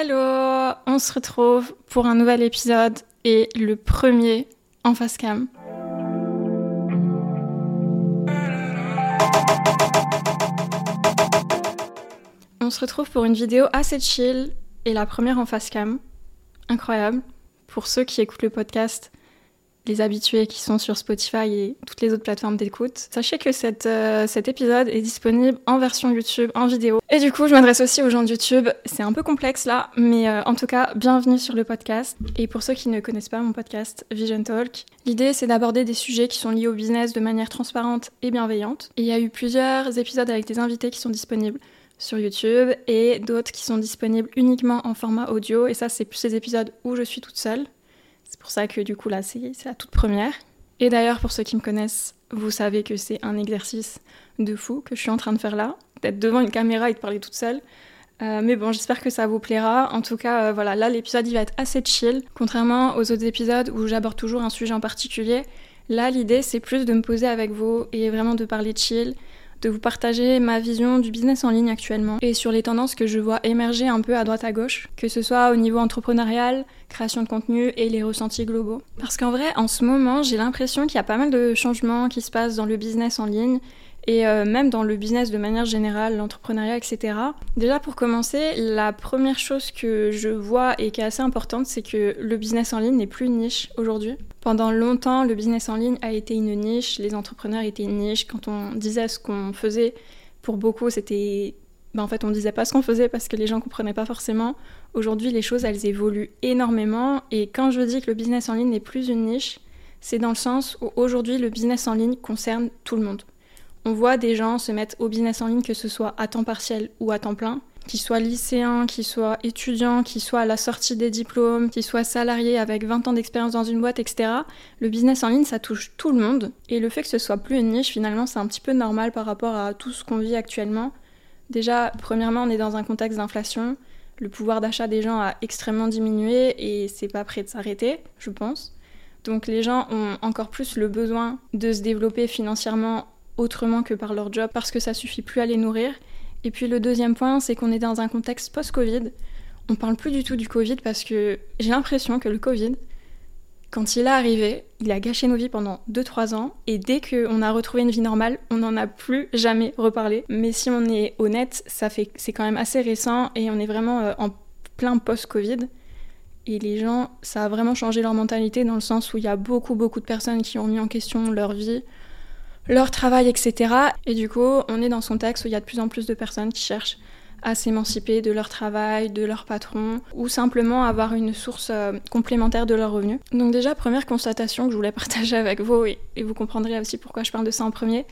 Hello On se retrouve pour un nouvel épisode et le premier en face cam. On se retrouve pour une vidéo assez chill et la première en face cam. Incroyable. Pour ceux qui écoutent le podcast, les habitués qui sont sur Spotify et toutes les autres plateformes d'écoute. Sachez que euh, cet épisode est disponible en version YouTube, en vidéo. Et du coup, je m'adresse aussi aux gens de YouTube. C'est un peu complexe là, mais euh, en tout cas, bienvenue sur le podcast. Et pour ceux qui ne connaissent pas mon podcast Vision Talk, l'idée c'est d'aborder des sujets qui sont liés au business de manière transparente et bienveillante. Et il y a eu plusieurs épisodes avec des invités qui sont disponibles sur YouTube et d'autres qui sont disponibles uniquement en format audio. Et ça, c'est plus ces épisodes où je suis toute seule. C'est pour ça que du coup là, c'est la toute première. Et d'ailleurs, pour ceux qui me connaissent, vous savez que c'est un exercice de fou que je suis en train de faire là, d'être devant une caméra et de parler toute seule. Euh, mais bon, j'espère que ça vous plaira. En tout cas, euh, voilà, là l'épisode il va être assez chill, contrairement aux autres épisodes où j'aborde toujours un sujet en particulier. Là, l'idée c'est plus de me poser avec vous et vraiment de parler chill, de vous partager ma vision du business en ligne actuellement et sur les tendances que je vois émerger un peu à droite à gauche, que ce soit au niveau entrepreneurial, création de contenu et les ressentis globaux. Parce qu'en vrai, en ce moment, j'ai l'impression qu'il y a pas mal de changements qui se passent dans le business en ligne et euh, même dans le business de manière générale, l'entrepreneuriat, etc. Déjà pour commencer, la première chose que je vois et qui est assez importante, c'est que le business en ligne n'est plus une niche aujourd'hui. Pendant longtemps, le business en ligne a été une niche, les entrepreneurs étaient une niche. Quand on disait ce qu'on faisait, pour beaucoup, c'était ben, en fait, on disait pas ce qu'on faisait parce que les gens comprenaient pas forcément. Aujourd'hui, les choses, elles évoluent énormément. Et quand je dis que le business en ligne n'est plus une niche, c'est dans le sens où aujourd'hui, le business en ligne concerne tout le monde. On voit des gens se mettre au business en ligne, que ce soit à temps partiel ou à temps plein, qu'ils soient lycéens, qu'ils soient étudiants, qu'ils soient à la sortie des diplômes, qu'ils soient salariés avec 20 ans d'expérience dans une boîte, etc. Le business en ligne, ça touche tout le monde. Et le fait que ce soit plus une niche, finalement, c'est un petit peu normal par rapport à tout ce qu'on vit actuellement. Déjà, premièrement, on est dans un contexte d'inflation. Le pouvoir d'achat des gens a extrêmement diminué et c'est pas prêt de s'arrêter, je pense. Donc les gens ont encore plus le besoin de se développer financièrement autrement que par leur job parce que ça suffit plus à les nourrir. Et puis le deuxième point, c'est qu'on est dans un contexte post-Covid. On parle plus du tout du Covid parce que j'ai l'impression que le Covid, quand il est arrivé, il a gâché nos vies pendant 2-3 ans et dès qu'on a retrouvé une vie normale, on n'en a plus jamais reparlé. Mais si on est honnête, ça fait c'est quand même assez récent et on est vraiment euh, en plein post-Covid. Et les gens, ça a vraiment changé leur mentalité dans le sens où il y a beaucoup beaucoup de personnes qui ont mis en question leur vie, leur travail, etc. Et du coup, on est dans son texte où il y a de plus en plus de personnes qui cherchent à s'émanciper de leur travail, de leur patron, ou simplement avoir une source euh, complémentaire de leurs revenus. Donc déjà, première constatation que je voulais partager avec vous, et, vous comprendrez aussi pourquoi je parle de ça en premier,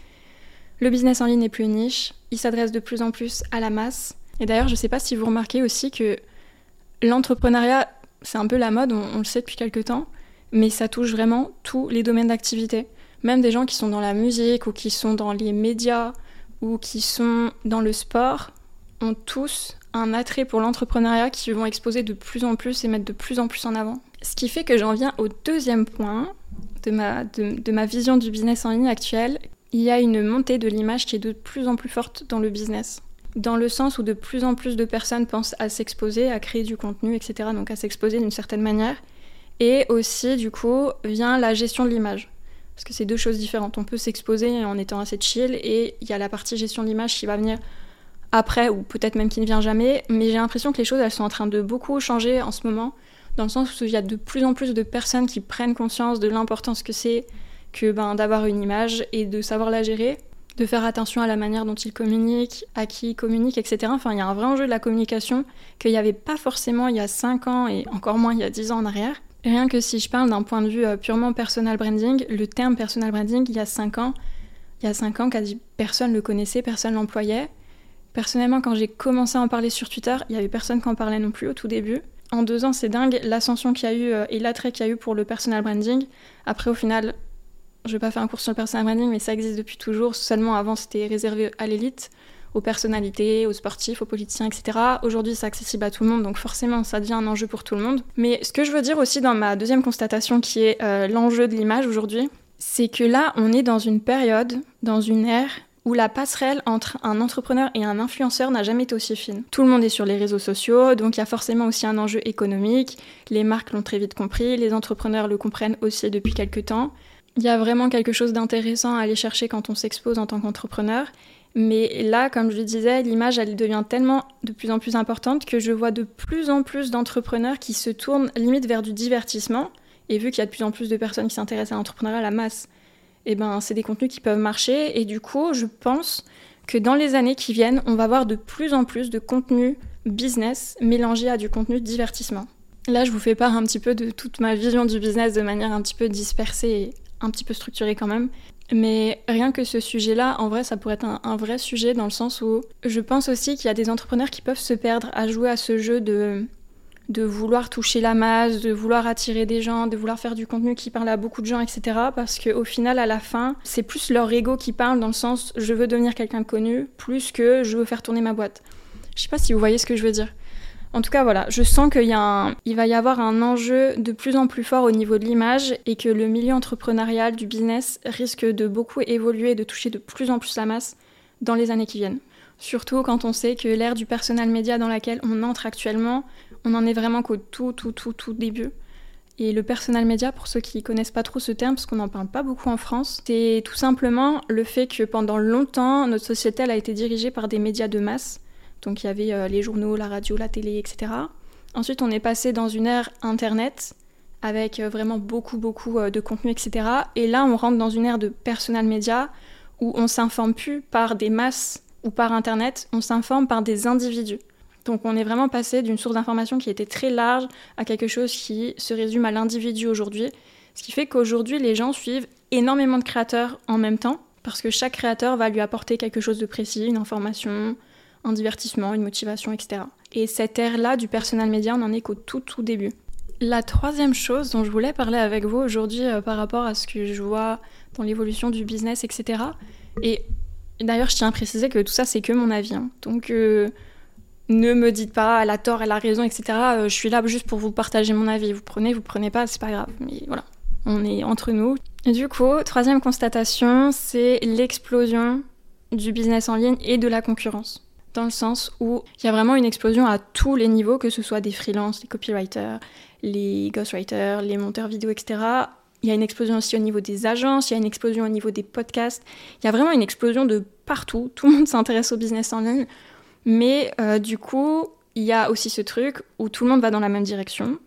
le business en ligne n'est plus une niche, il s'adresse de plus en plus à la masse. Et d'ailleurs, je ne sais pas si vous remarquez aussi que l'entrepreneuriat, c'est un peu la mode, on, on le sait depuis quelques temps, mais ça touche vraiment tous les domaines d'activité même des gens qui sont dans la musique ou qui sont dans les médias ou qui sont dans le sport ont tous un attrait pour l'entrepreneuriat qui vont exposer de plus en plus et mettre de plus en plus en avant. Ce qui fait que j'en viens au deuxième point de ma, de, ma vision du business en ligne actuel. Il y a une montée de l'image qui est de plus en plus forte dans le business. Dans le sens où de plus en plus de personnes pensent à s'exposer, à créer du contenu, etc. Donc à s'exposer d'une certaine manière. Et aussi, du coup, vient la gestion de l'image. Parce que c'est deux choses différentes. On peut s'exposer en étant assez chill et il y a la partie gestion de l'image qui va venir après ou peut-être même qui ne vient jamais. Mais j'ai l'impression que les choses, elles sont en train de beaucoup changer en ce moment, dans le sens où il y a de plus en plus de personnes qui prennent conscience de l'importance que c'est que ben, d'avoir une image et de savoir la gérer, de faire attention à la manière dont ils communiquent, à qui ils communiquent, etc. Enfin, il y a un vrai enjeu de la communication qu'il n'y avait pas forcément il y a 5 ans et encore moins il y a 10 ans en arrière. Rien que si je parle d'un point de vue euh, purement personal branding, le terme personal branding, il y a 5 ans, il y a 5 ans, quasi personne le connaissait, personne l'employait. Personnellement, quand j'ai commencé à en parler sur Twitter, il y avait personne qui en parlait non plus au tout début. En deux ans, c'est dingue l'ascension qu'il y a eu euh, et l'attrait qu'il y a eu pour le personal branding. Après, au final, je vais pas faire un cours sur le personal branding, mais ça existe depuis toujours. Seulement avant, c'était réservé à l'élite aux personnalités, aux sportifs, aux politiciens, etc. Aujourd'hui, c'est accessible à tout le monde, donc forcément, ça devient un enjeu pour tout le monde. Mais ce que je veux dire aussi dans ma deuxième constatation, qui est euh, l'enjeu de l'image aujourd'hui, c'est que là, on est dans une période, dans une ère où la passerelle entre un entrepreneur et un influenceur n'a jamais été aussi fine. Tout le monde est sur les réseaux sociaux, donc il y a forcément aussi un enjeu économique. Les marques l'ont très vite compris, les entrepreneurs le comprennent aussi depuis quelques temps. Il y a vraiment quelque chose d'intéressant à aller chercher quand on s'expose en tant qu'entrepreneur. Mais là, comme je le disais, l'image, elle devient tellement de plus en plus importante que je vois de plus en plus d'entrepreneurs qui se tournent limite vers du divertissement. Et vu qu'il y a de plus en plus de personnes qui s'intéressent à l'entrepreneuriat à la masse, eh ben, c'est des contenus qui peuvent marcher. Et du coup, je pense que dans les années qui viennent, on va voir de plus en plus de contenu business mélangé à du contenu divertissement. Là, je vous fais part un petit peu de toute ma vision du business de manière un petit peu dispersée et un petit peu structurée quand même. Mais rien que ce sujet-là, en vrai, ça pourrait être un, vrai sujet dans le sens où je pense aussi qu'il y a des entrepreneurs qui peuvent se perdre à jouer à ce jeu de de vouloir toucher la masse, de vouloir attirer des gens, de vouloir faire du contenu qui parle à beaucoup de gens, etc. Parce qu'au final, à la fin, c'est plus leur ego qui parle dans le sens je veux devenir quelqu'un de connu, plus que je veux faire tourner ma boîte. Je sais pas si vous voyez ce que je veux dire. En tout cas, voilà, je sens qu'il va y avoir un enjeu de plus en plus fort au niveau de l'image et que le milieu entrepreneurial du business risque de beaucoup évoluer et de toucher de plus en plus la masse dans les années qui viennent. Surtout quand on sait que l'ère du personnel média dans laquelle on entre actuellement on en est vraiment qu'au tout, tout, tout, tout début. Et le personal media, pour ceux qui connaissent pas trop ce terme, parce qu'on n'en parle pas beaucoup en France, c'est tout simplement le fait que pendant longtemps, notre société a été dirigée par des médias de masse. Donc il y avait euh, les journaux, la radio, la télé, etc. Ensuite, on est passé dans une ère Internet, avec euh, vraiment beaucoup, beaucoup euh, de contenu, etc. Et là, on rentre dans une ère de personal media, où on s'informe plus par des masses ou par Internet, on s'informe par des individus. Donc on est vraiment passé d'une source d'information qui était très large à quelque chose qui se résume à l'individu aujourd'hui. Ce qui fait qu'aujourd'hui, les gens suivent énormément de créateurs en même temps, parce que chaque créateur va lui apporter quelque chose de précis, une information, un divertissement, une motivation, etc. Et cette ère-là du personnel média, on en est qu'au tout tout début. La troisième chose dont je voulais parler avec vous aujourd'hui euh, par rapport à ce que je vois dans l'évolution du business, etc. Et d'ailleurs, je tiens à préciser que tout ça, c'est que mon avis. Hein. Donc, euh, ne me dites pas elle a tort, elle a raison, etc. Euh, je suis là juste pour vous partager mon avis. Vous prenez, vous prenez pas, c'est pas grave. Mais voilà, on est entre nous. Du coup, troisième constatation, c'est l'explosion du business en ligne et de la concurrence. Dans le sens où il y a vraiment une explosion à tous les niveaux, que ce soit des freelances, les copywriters, les ghostwriters, les monteurs vidéo, etc. Il y a une explosion aussi au niveau des agences, il y a une explosion au niveau des podcasts. Il y a vraiment une explosion de partout. Tout le monde s'intéresse au business en ligne. Mais euh, du coup, il y a aussi ce truc où tout le monde va dans la même direction,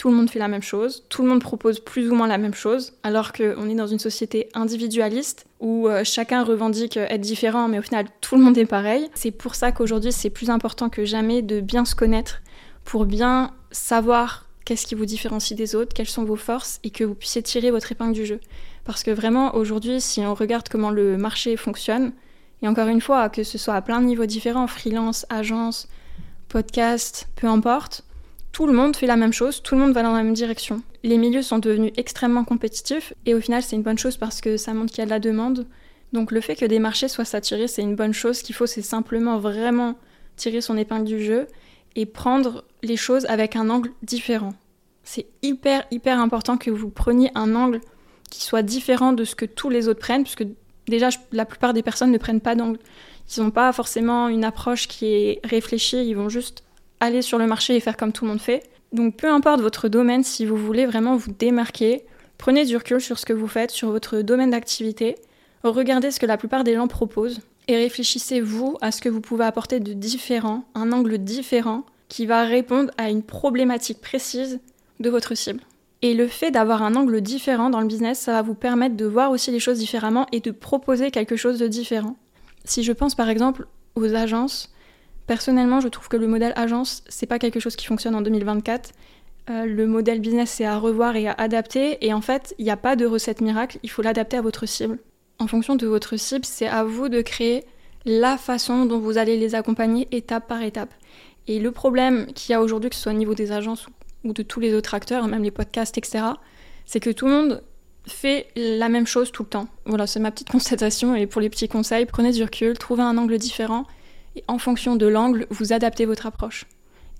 tout le monde fait la même chose, tout le monde propose plus ou moins la même chose, alors qu'on est dans une société individualiste où euh, chacun revendique être différent, mais au final tout le monde est pareil. C'est pour ça qu'aujourd'hui c'est plus important que jamais de bien se connaître pour bien savoir qu'est-ce qui vous différencie des autres, quelles sont vos forces et que vous puissiez tirer votre épingle du jeu. Parce que vraiment aujourd'hui, si on regarde comment le marché fonctionne, et encore une fois, que ce soit à plein de niveaux différents, freelance, agence, podcast, peu importe, tout le monde fait la même chose, tout le monde va dans la même direction. Les milieux sont devenus extrêmement compétitifs et au final c'est une bonne chose parce que ça montre qu'il y a de la demande. Donc le fait que des marchés soient saturés, c'est une bonne chose. Ce qu'il faut, c'est simplement vraiment tirer son épingle du jeu et prendre les choses avec un angle différent. C'est hyper hyper important que vous preniez un angle qui soit différent de ce que tous les autres prennent, puisque déjà, la plupart des personnes ne prennent pas d'angle. Ils n'ont pas forcément une approche qui est réfléchie, ils vont juste aller sur le marché et faire comme tout le monde fait. Donc peu importe votre domaine, si vous voulez vraiment vous démarquer, prenez du recul sur ce que vous faites, sur votre domaine d'activité, regardez ce que la plupart des gens proposent et réfléchissez-vous à ce que vous pouvez apporter de différent, un angle différent qui va répondre à une problématique précise de votre cible. Et le fait d'avoir un angle différent dans le business, ça va vous permettre de voir aussi les choses différemment et de proposer quelque chose de différent. Si je pense par exemple aux agences, personnellement, je trouve que le modèle agence, c'est pas quelque chose qui fonctionne en 2024. Euh, le modèle business, c'est à revoir et à adapter. Et en fait, il n'y a pas de recette miracle, il faut l'adapter à votre cible. En fonction de votre cible, c'est à vous de créer la façon dont vous allez les accompagner étape par étape. Et le problème qu'il y a aujourd'hui, que ce soit au niveau des agences ou de tous les autres acteurs, même les podcasts, etc., c'est que tout le monde fait la même chose tout le temps. Voilà, c'est ma petite constatation. Et pour les petits conseils, prenez du recul, trouvez un angle différent. Et en fonction de l'angle, vous adaptez votre approche.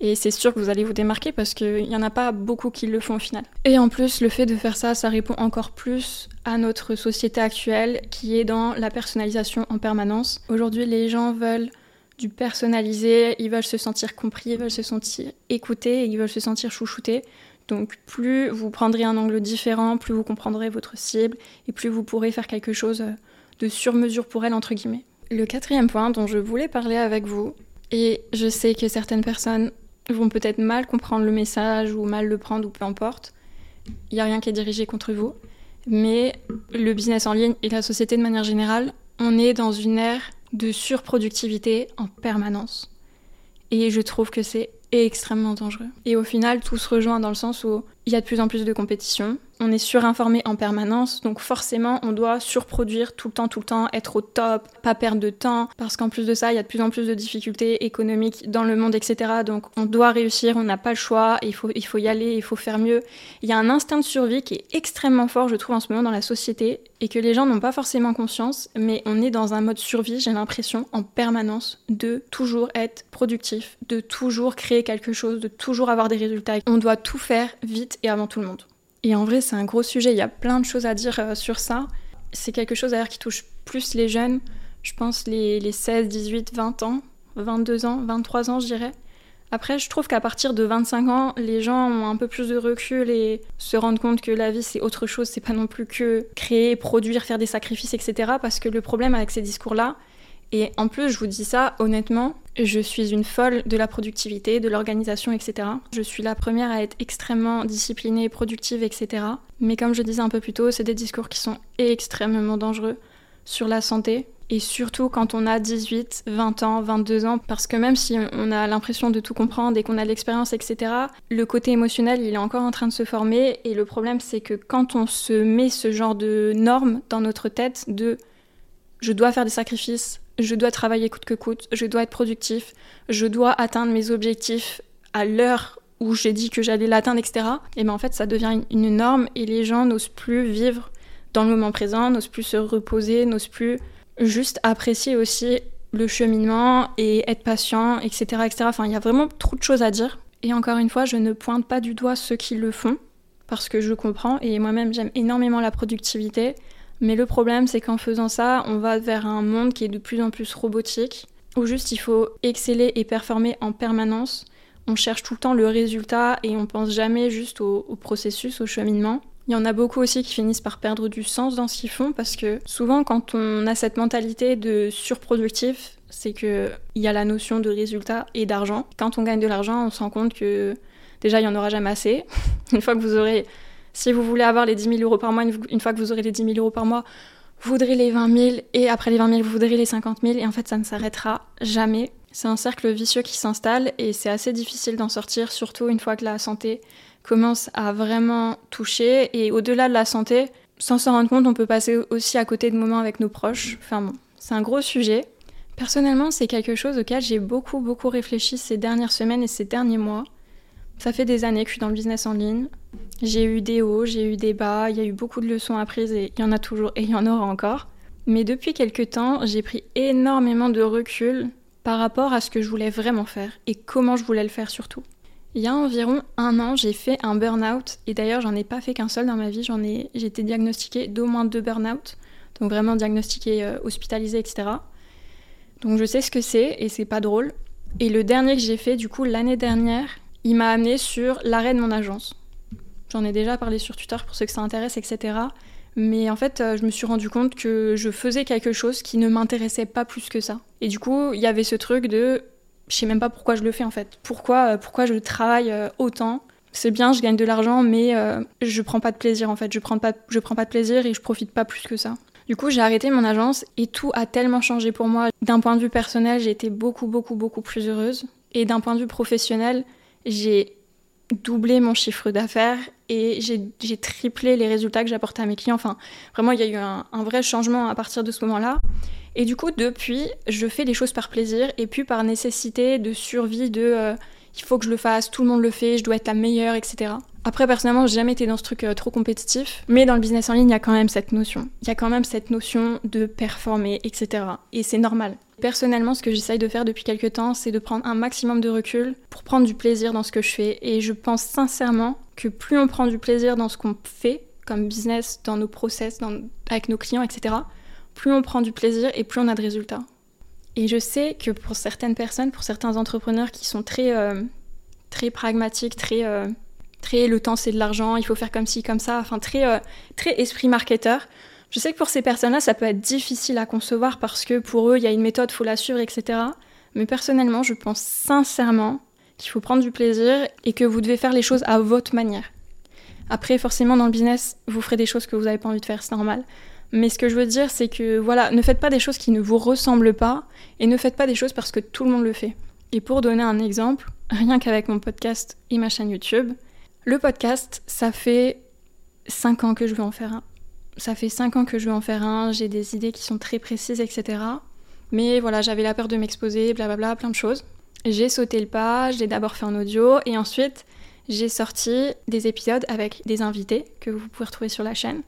Et c'est sûr que vous allez vous démarquer parce qu'il n'y en a pas beaucoup qui le font au final. Et en plus, le fait de faire ça, ça répond encore plus à notre société actuelle qui est dans la personnalisation en permanence. Aujourd'hui, les gens veulent du personnalisé, ils veulent se sentir compris, ils veulent se sentir écoutés, ils veulent se sentir chouchoutés. Donc plus vous prendrez un angle différent, plus vous comprendrez votre cible et plus vous pourrez faire quelque chose de sur mesure pour elle, entre guillemets. Le quatrième point dont je voulais parler avec vous, et je sais que certaines personnes vont peut-être mal comprendre le message ou mal le prendre ou peu importe, il n'y a rien qui est dirigé contre vous, mais le business en ligne et la société de manière générale, on est dans une ère de surproductivité en permanence. Et je trouve que c'est extrêmement dangereux. Et au final, tout se rejoint dans le sens où il y a de plus en plus de compétition, on est surinformé en permanence, donc forcément on doit surproduire tout le temps, tout le temps, être au top, pas perdre de temps, parce qu'en plus de ça, il y a de plus en plus de difficultés économiques dans le monde, etc. Donc on doit réussir, on n'a pas le choix, il faut, il faut y aller, il faut faire mieux. Il y a un instinct de survie qui est extrêmement fort, je trouve, en ce moment dans la société, et que les gens n'ont pas forcément conscience, mais on est dans un mode survie, j'ai l'impression, en permanence, de toujours être productif, de toujours créer quelque chose, de toujours avoir des résultats. On doit tout faire vite et avant tout le monde. Et en vrai, c'est un gros sujet, il y a plein de choses à dire euh, sur ça. C'est quelque chose d'ailleurs qui touche plus les jeunes, je pense les, les 16, 18, 20 ans, 22 ans, 23 ans, je dirais. Après, je trouve qu'à partir de 25 ans, les gens ont un peu plus de recul et se rendent compte que la vie, c'est autre chose, c'est pas non plus que créer, produire, faire des sacrifices, etc. Parce que le problème avec ces discours-là, et en plus, je vous dis ça honnêtement, je suis une folle de la productivité, de l'organisation, etc. Je suis la première à être extrêmement disciplinée, productive, etc. Mais comme je disais un peu plus tôt, c'est des discours qui sont extrêmement dangereux sur la santé. Et surtout quand on a 18, 20 ans, 22 ans, parce que même si on a l'impression de tout comprendre et qu'on a l'expérience, etc., le côté émotionnel, il est encore en train de se former. Et le problème, c'est que quand on se met ce genre de normes dans notre tête de je dois faire des sacrifices, je dois travailler coûte que coûte, je dois être productif, je dois atteindre mes objectifs à l'heure où j'ai dit que j'allais l'atteindre, etc. Et bien en fait, ça devient une norme et les gens n'osent plus vivre dans le moment présent, n'osent plus se reposer, n'osent plus juste apprécier aussi le cheminement et être patient, etc., etc. Enfin, il y a vraiment trop de choses à dire. Et encore une fois, je ne pointe pas du doigt ceux qui le font, parce que je comprends, et moi-même j'aime énormément la productivité, mais le problème, c'est qu'en faisant ça, on va vers un monde qui est de plus en plus robotique, où juste il faut exceller et performer en permanence. On cherche tout le temps le résultat et on pense jamais juste au, processus, au cheminement. Il y en a beaucoup aussi qui finissent par perdre du sens dans ce qu'ils font parce que souvent quand on a cette mentalité de surproductif, c'est qu'il y a la notion de résultat et d'argent. Quand on gagne de l'argent, on se rend compte que déjà il n'y en aura jamais assez. Une fois que vous aurez si vous voulez avoir les 10 000 euros par mois, une fois que vous aurez les 10 000 euros par mois, vous voudrez les 20 000 et après les 20 000, vous voudrez les 50 000 et en fait, ça ne s'arrêtera jamais. C'est un cercle vicieux qui s'installe et c'est assez difficile d'en sortir, surtout une fois que la santé commence à vraiment toucher. Et au-delà de la santé, sans s'en rendre compte, on peut passer aussi à côté de moments avec nos proches. Enfin bon, c'est un gros sujet. Personnellement, c'est quelque chose auquel j'ai beaucoup, beaucoup réfléchi ces dernières semaines et ces derniers mois. Ça fait des années que je suis dans le business en ligne. J'ai eu des hauts, j'ai eu des bas, il y a eu beaucoup de leçons apprises et il y en a toujours et il y en aura encore. Mais depuis quelques temps, j'ai pris énormément de recul par rapport à ce que je voulais vraiment faire et comment je voulais le faire surtout. Il y a environ un an, j'ai fait un burn-out et d'ailleurs, j'en ai pas fait qu'un seul dans ma vie. J'en ai, j'ai été diagnostiquée d'au moins deux burn-out, donc vraiment diagnostiquée, euh, hospitalisée, etc. Donc je sais ce que c'est et c'est pas drôle. Et le dernier que j'ai fait, du coup, l'année dernière, il m'a amené sur l'arrêt de mon agence. J'en ai déjà parlé sur Twitter pour ceux que ça intéresse, etc. Mais en fait, euh, je me suis rendu compte que je faisais quelque chose qui ne m'intéressait pas plus que ça. Et du coup, il y avait ce truc de je sais même pas pourquoi je le fais en fait. Pourquoi, euh, pourquoi je travaille euh, autant? C'est bien, je gagne de l'argent, mais je prends pas de plaisir en fait. Je prends pas, je prends pas de plaisir et je profite pas plus que ça. Du coup, j'ai arrêté mon agence et tout a tellement changé pour moi. D'un point de vue personnel, j'ai été beaucoup, beaucoup, beaucoup plus heureuse. Et d'un point de vue professionnel, j'ai doublé mon chiffre d'affaires et j'ai triplé les résultats que j'apportais à mes clients. Enfin, vraiment, il y a eu un, vrai changement à partir de ce moment-là. Et du coup, depuis, je fais les choses par plaisir et puis par nécessité de survie de euh, il faut que je le fasse, tout le monde le fait, je dois être la meilleure, etc. Après, personnellement, j'ai jamais été dans ce truc euh, trop compétitif, mais dans le business en ligne, il y a quand même cette notion. Il y a quand même cette notion de performer, etc. Et c'est normal. Personnellement, ce que j'essaye de faire depuis quelques temps, c'est de prendre un maximum de recul pour prendre du plaisir dans ce que je fais. Et je pense sincèrement que plus on prend du plaisir dans ce qu'on fait, comme business, dans nos process, avec nos clients, etc., plus on prend du plaisir et plus on a de résultats. Et je sais que pour certaines personnes, pour certains entrepreneurs qui sont très, euh, très pragmatiques, très, euh, très le temps c'est de l'argent, il faut faire comme ci, comme ça, enfin très, euh, très esprit marketeur, je sais que pour ces personnes-là, ça peut être difficile à concevoir parce que pour eux, il y a une méthode, faut la suivre, etc. Mais personnellement, je pense sincèrement qu'il faut prendre du plaisir et que vous devez faire les choses à votre manière. Après, forcément, dans le business, vous ferez des choses que vous n'avez pas envie de faire, c'est normal. Mais ce que je veux dire, c'est que voilà, ne faites pas des choses qui ne vous ressemblent pas et ne faites pas des choses parce que tout le monde le fait. Et pour donner un exemple, rien qu'avec mon podcast et ma chaîne YouTube, le podcast, ça fait 5 ans que je veux en faire un ça fait 5 ans que je veux en faire un, j'ai des idées qui sont très précises, etc. Mais voilà, j'avais la peur de m'exposer, blablabla, plein de choses. J'ai sauté le pas, j'ai d'abord fait en audio et ensuite j'ai sorti des épisodes avec des invités que vous pouvez retrouver sur la chaîne,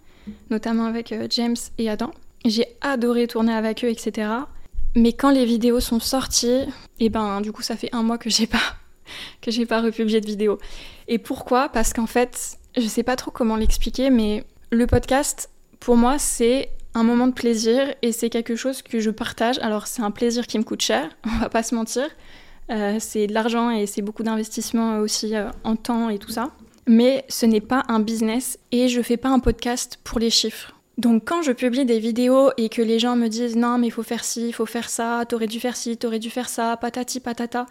notamment avec euh, James et Adam. J'ai adoré tourner avec eux, etc. Mais quand les vidéos sont sorties, et eh ben du coup ça fait un mois que j'ai pas que j'ai pas republié de vidéo. Et pourquoi? Parce qu'en fait, je sais pas trop comment l'expliquer, mais le podcast, pour moi, c'est un moment de plaisir et c'est quelque chose que je partage. Alors, c'est un plaisir qui me coûte cher, on va pas se mentir. Euh, c'est de l'argent et c'est beaucoup d'investissement aussi euh, en temps et tout ça. Mais ce n'est pas un business et je fais pas un podcast pour les chiffres. Donc quand je publie des vidéos et que les gens me disent non mais il faut faire ci, il faut faire ça, t'aurais dû faire ci, t'aurais dû faire ça, patati patata,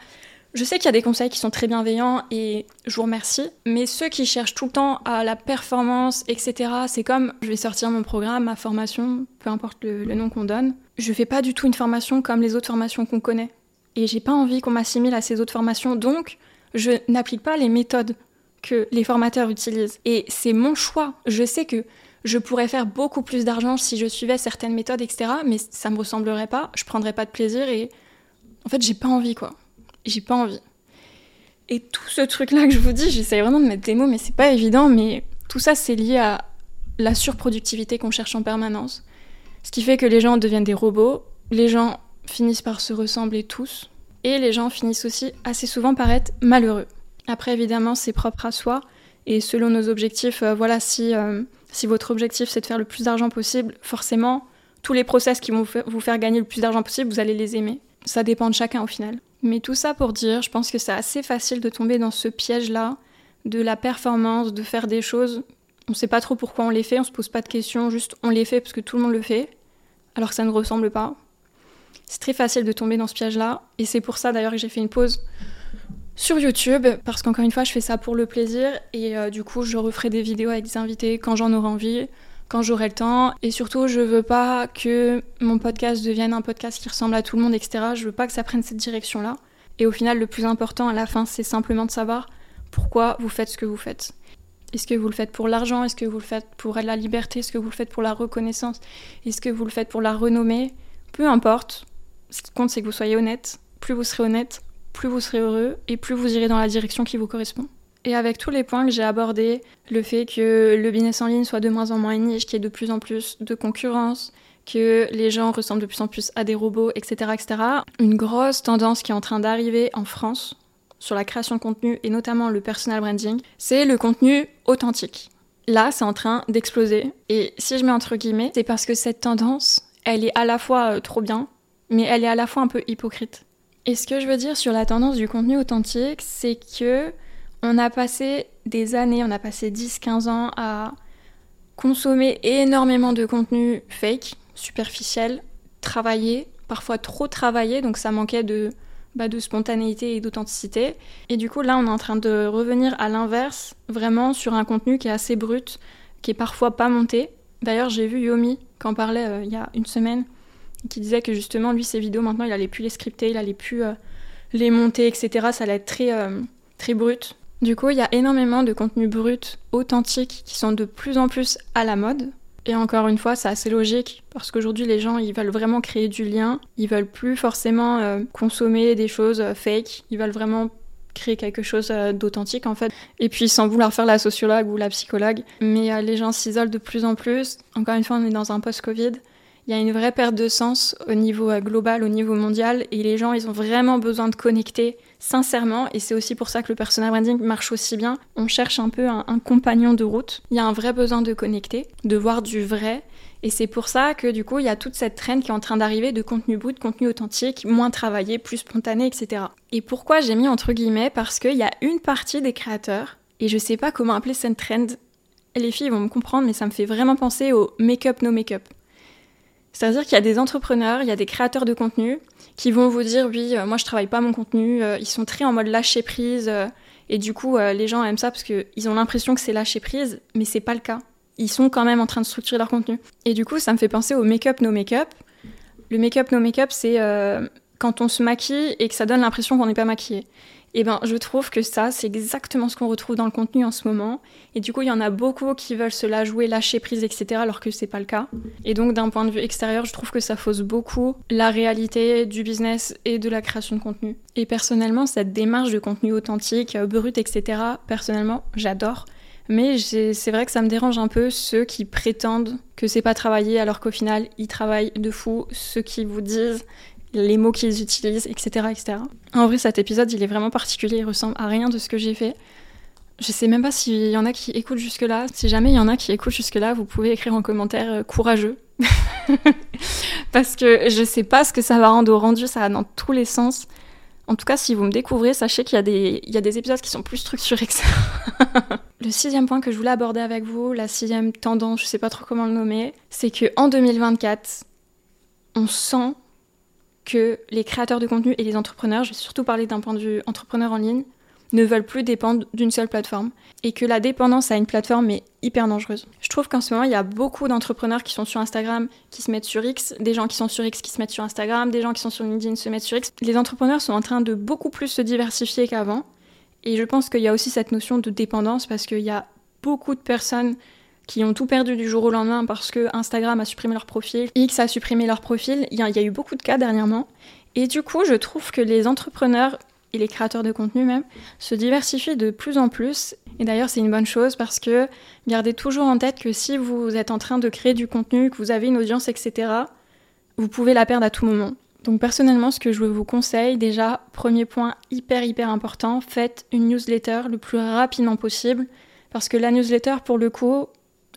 je sais qu'il y a des conseils qui sont très bienveillants et je vous remercie, mais ceux qui cherchent tout le temps à la performance, etc., c'est comme je vais sortir mon programme, ma formation, peu importe le, nom qu'on donne. Je fais pas du tout une formation comme les autres formations qu'on connaît. Et j'ai pas envie qu'on m'assimile à ces autres formations, donc je n'applique pas les méthodes que les formateurs utilisent. Et c'est mon choix. Je sais que je pourrais faire beaucoup plus d'argent si je suivais certaines méthodes, etc., mais ça me ressemblerait pas, je prendrais pas de plaisir et en fait j'ai pas envie quoi j'ai pas envie. Et tout ce truc-là que je vous dis, j'essaie vraiment de mettre des mots, mais c'est pas évident, mais tout ça, c'est lié à la surproductivité qu'on cherche en permanence. Ce qui fait que les gens deviennent des robots, les gens finissent par se ressembler tous, et les gens finissent aussi assez souvent par être malheureux. Après, évidemment, c'est propre à soi, et selon nos objectifs, euh, voilà, si, euh, si votre objectif c'est de faire le plus d'argent possible, forcément, tous les process qui vont vous faire gagner le plus d'argent possible, vous allez les aimer. Ça dépend de chacun au final. Mais tout ça pour dire, je pense que c'est assez facile de tomber dans ce piège-là de la performance, de faire des choses. On ne sait pas trop pourquoi on les fait, on se pose pas de questions, juste on les fait parce que tout le monde le fait, alors que ça ne ressemble pas. C'est très facile de tomber dans ce piège-là, et c'est pour ça d'ailleurs que j'ai fait une pause sur YouTube, parce qu'encore une fois, je fais ça pour le plaisir, et euh, du coup, je referai des vidéos avec des invités quand j'en aurai envie quand j'aurai le temps. Et surtout, je veux pas que mon podcast devienne un podcast qui ressemble à tout le monde, etc. Je veux pas que ça prenne cette direction-là. Et au final, le plus important à la fin, c'est simplement de savoir pourquoi vous faites ce que vous faites. Est-ce que vous le faites pour l'argent? Est-ce que vous le faites pour la liberté? Est-ce que vous le faites pour la reconnaissance? Est-ce que vous le faites pour la renommée? Peu importe. Ce qui compte, c'est que vous soyez honnête. Plus vous serez honnête, plus vous serez heureux et plus vous irez dans la direction qui vous correspond. Et avec tous les points que j'ai abordés, le fait que le business en ligne soit de moins en moins niche, qu'il y ait de plus en plus de concurrence, que les gens ressemblent de plus en plus à des robots, etc., etc. Une grosse tendance qui est en train d'arriver en France sur la création de contenu et notamment le personal branding, c'est le contenu authentique. Là, c'est en train d'exploser. Et si je mets entre guillemets, c'est parce que cette tendance, elle est à la fois euh, trop bien, mais elle est à la fois un peu hypocrite. Et ce que je veux dire sur la tendance du contenu authentique, c'est que on a passé des années, on a passé 10-15 ans à consommer énormément de contenu fake, superficiel, travaillé, parfois trop travaillé, donc ça manquait de, bah, de spontanéité et d'authenticité. Et du coup, là, on est en train de revenir à l'inverse, vraiment sur un contenu qui est assez brut, qui est parfois pas monté. D'ailleurs, j'ai vu Yomi qui en parlait euh, il y a une semaine, qui disait que justement, lui, ses vidéos, maintenant, il allait plus les scripter, il allait plus euh, les monter, etc. Ça allait être très, euh, très brut. Du coup, il y a énormément de contenus bruts, authentiques, qui sont de plus en plus à la mode. Et encore une fois, c'est assez logique, parce qu'aujourd'hui, les gens, ils veulent vraiment créer du lien. Ils veulent plus forcément euh, consommer des choses euh, fake. Ils veulent vraiment créer quelque chose euh, d'authentique, en fait. Et puis, sans vouloir faire la sociologue ou la psychologue, mais les gens s'isolent de plus en plus. Encore une fois, on est dans un post-Covid. il y a une vraie perte de sens au niveau global, au niveau mondial, et les gens, ils ont vraiment besoin de connecter sincèrement, et c'est aussi pour ça que le personal branding marche aussi bien. On cherche un peu un, compagnon de route. Il y a un vrai besoin de connecter, de voir du vrai, et c'est pour ça que du coup, il y a toute cette traîne qui est en train d'arriver de contenu bout, de contenu authentique, moins travaillé, plus spontané, etc. Et pourquoi j'ai mis entre guillemets? Parce qu'il y a une partie des créateurs, et je sais pas comment appeler cette trend. Les filles vont me comprendre, mais ça me fait vraiment penser au make-up, no make-up. C'est-à-dire qu'il y a des entrepreneurs, il y a des créateurs de contenu qui vont vous dire oui, euh, moi je travaille pas mon contenu, euh, ils sont très en mode lâcher prise euh, et du coup les gens aiment ça parce qu'ils ont l'impression que c'est lâcher prise, mais c'est pas le cas. Ils sont quand même en train de structurer leur contenu. Et du coup, ça me fait penser au make-up, no make-up. Le make-up, no make-up, c'est quand on se maquille et que ça donne l'impression qu'on n'est pas maquillé. Et eh ben, je trouve que ça, c'est exactement ce qu'on retrouve dans le contenu en ce moment. Et du coup, il y en a beaucoup qui veulent se la jouer, lâcher prise, etc., alors que c'est pas le cas. Et donc, d'un point de vue extérieur, je trouve que ça fausse beaucoup la réalité du business et de la création de contenu. Et personnellement, cette démarche de contenu authentique, euh, brut, etc., personnellement, j'adore. Mais c'est vrai que ça me dérange un peu ceux qui prétendent que c'est pas travaillé alors qu'au final ils travaillent de fou, ceux qui vous disent les mots qu'ils utilisent, etc., etc. En vrai, cet épisode, il est vraiment particulier, il ressemble à rien de ce que j'ai fait. Je sais même pas s'il y en a qui écoutent jusque-là. Si jamais il y en a qui écoutent jusque-là, vous pouvez écrire en commentaire euh, courageux. Parce que je sais pas ce que ça va rendre au rendu, ça va dans tous les sens. En tout cas, si vous me découvrez, sachez qu'il y, a des, y a des épisodes qui sont plus structurés que ça. le sixième point que je voulais aborder avec vous, la sixième tendance, je sais pas trop comment le nommer, c'est que en 2024, on sent que les créateurs de contenu et les entrepreneurs, je vais surtout parler d'un point de vue entrepreneur en ligne, ne veulent plus dépendre d'une seule plateforme et que la dépendance à une plateforme est hyper dangereuse. Je trouve qu'en ce moment, il y a beaucoup d'entrepreneurs qui sont sur Instagram qui se mettent sur X, des gens qui sont sur X qui se mettent sur Instagram, des gens qui sont sur LinkedIn se mettent sur X. Les entrepreneurs sont en train de beaucoup plus se diversifier qu'avant et je pense qu'il y a aussi cette notion de dépendance parce qu'il y a beaucoup de personnes qui ont tout perdu du jour au lendemain parce que Instagram a supprimé leur profil, X a supprimé leur profil. Il y, a, eu beaucoup de cas dernièrement. Et du coup, je trouve que les entrepreneurs et les créateurs de contenu même se diversifient de plus en plus. Et d'ailleurs, c'est une bonne chose parce que gardez toujours en tête que si vous êtes en train de créer du contenu, que vous avez une audience, etc., vous pouvez la perdre à tout moment. Donc personnellement, ce que je vous conseille, déjà, premier point hyper hyper important, faites une newsletter le plus rapidement possible. Parce que la newsletter, pour le coup,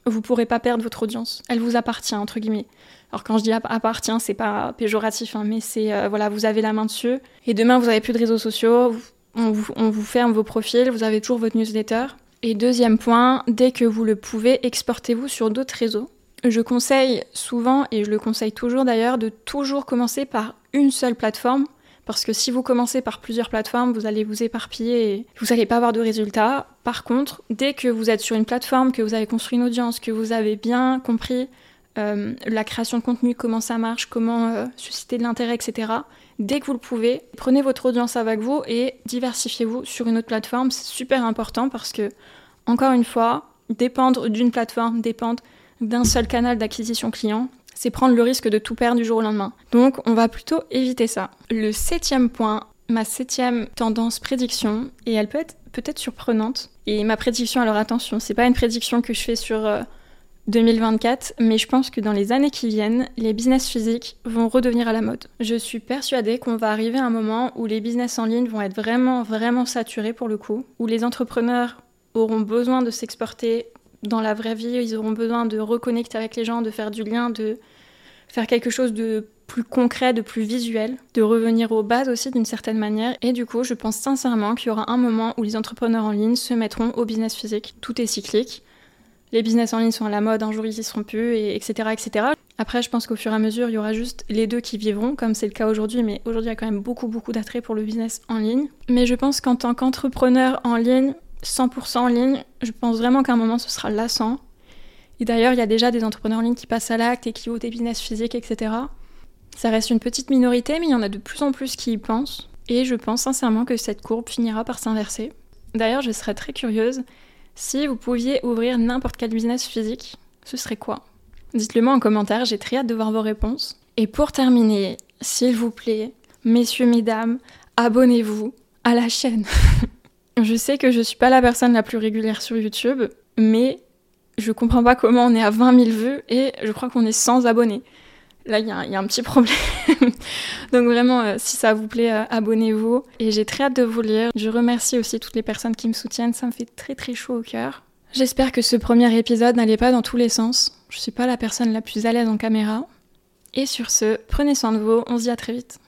vous pourrez pas perdre votre audience. Elle vous appartient, entre guillemets. Alors quand je dis appartient, c'est pas péjoratif, hein, mais c'est euh, voilà, vous avez la main dessus. Et demain, vous avez plus de réseaux sociaux, on vous, on vous ferme vos profils, vous avez toujours votre newsletter. Et deuxième point, dès que vous le pouvez, exportez-vous sur d'autres réseaux. Je conseille souvent, et je le conseille toujours d'ailleurs, de toujours commencer par une seule plateforme parce que si vous commencez par plusieurs plateformes, vous allez vous éparpiller et vous n'allez pas avoir de résultats. Par contre, dès que vous êtes sur une plateforme, que vous avez construit une audience, que vous avez bien compris euh, la création de contenu, comment ça marche, comment euh, susciter de l'intérêt, etc. Dès que vous le pouvez, prenez votre audience avec vous et diversifiez-vous sur une autre plateforme. C'est super important parce que, encore une fois, dépendre d'une plateforme, dépendre d'un seul canal d'acquisition client, c'est prendre le risque de tout perdre du jour au lendemain. Donc on va plutôt éviter ça. Le septième point, ma septième tendance prédiction, et elle peut être peut-être surprenante. Et ma prédiction, alors attention, c'est pas une prédiction que je fais sur 2024, euh, mais je pense que dans les années qui viennent, les business physiques vont redevenir à la mode. Je suis persuadée qu'on va arriver à un moment où les business en ligne vont être vraiment, vraiment saturés pour le coup, où les entrepreneurs auront besoin de s'exporter dans la vraie vie, ils auront besoin de reconnecter avec les gens, de faire du lien, de faire quelque chose de plus concret, de plus visuel, de revenir aux bases aussi d'une certaine manière. Et du coup, je pense sincèrement qu'il y aura un moment où les entrepreneurs en ligne se mettront au business physique. Tout est cyclique. Les business en ligne sont à la mode, un jour ils y seront plus, et etc., etc. Après, je pense qu'au fur et à mesure, il y aura juste les deux qui vivront, comme c'est le cas aujourd'hui, mais aujourd'hui, il y a quand même beaucoup, beaucoup d'attrait pour le business en ligne. Mais je pense qu'en tant qu'entrepreneur en ligne, 100% en ligne, je pense vraiment qu'à un moment ce sera lassant. Et d'ailleurs, il y a déjà des entrepreneurs en ligne qui passent à l'acte et qui ouvrent des business physiques, etc. Ça reste une petite minorité, mais il y en a de plus en plus qui y pensent. Et je pense sincèrement que cette courbe finira par s'inverser. D'ailleurs, je serais très curieuse si vous pouviez ouvrir n'importe quel business physique, ce serait quoi? Dites-le moi en commentaire, j'ai très hâte de voir vos réponses. Et pour terminer, s'il vous plaît, messieurs, mesdames, abonnez-vous à la chaîne. Je sais que je suis pas la personne la plus régulière sur YouTube, mais je comprends pas comment on est à 20 000 vues et je crois qu'on est sans abonnés. là, il y, a un petit problème. Donc vraiment, euh, si ça vous plaît, euh, abonnez-vous. Et j'ai très hâte de vous lire. Je remercie aussi toutes les personnes qui me soutiennent. Ça me fait très très chaud au cœur. J'espère que ce premier épisode n'allait pas dans tous les sens. Je suis pas la personne la plus à l'aise en caméra. Et sur ce, prenez soin de vous. On se dit à très vite.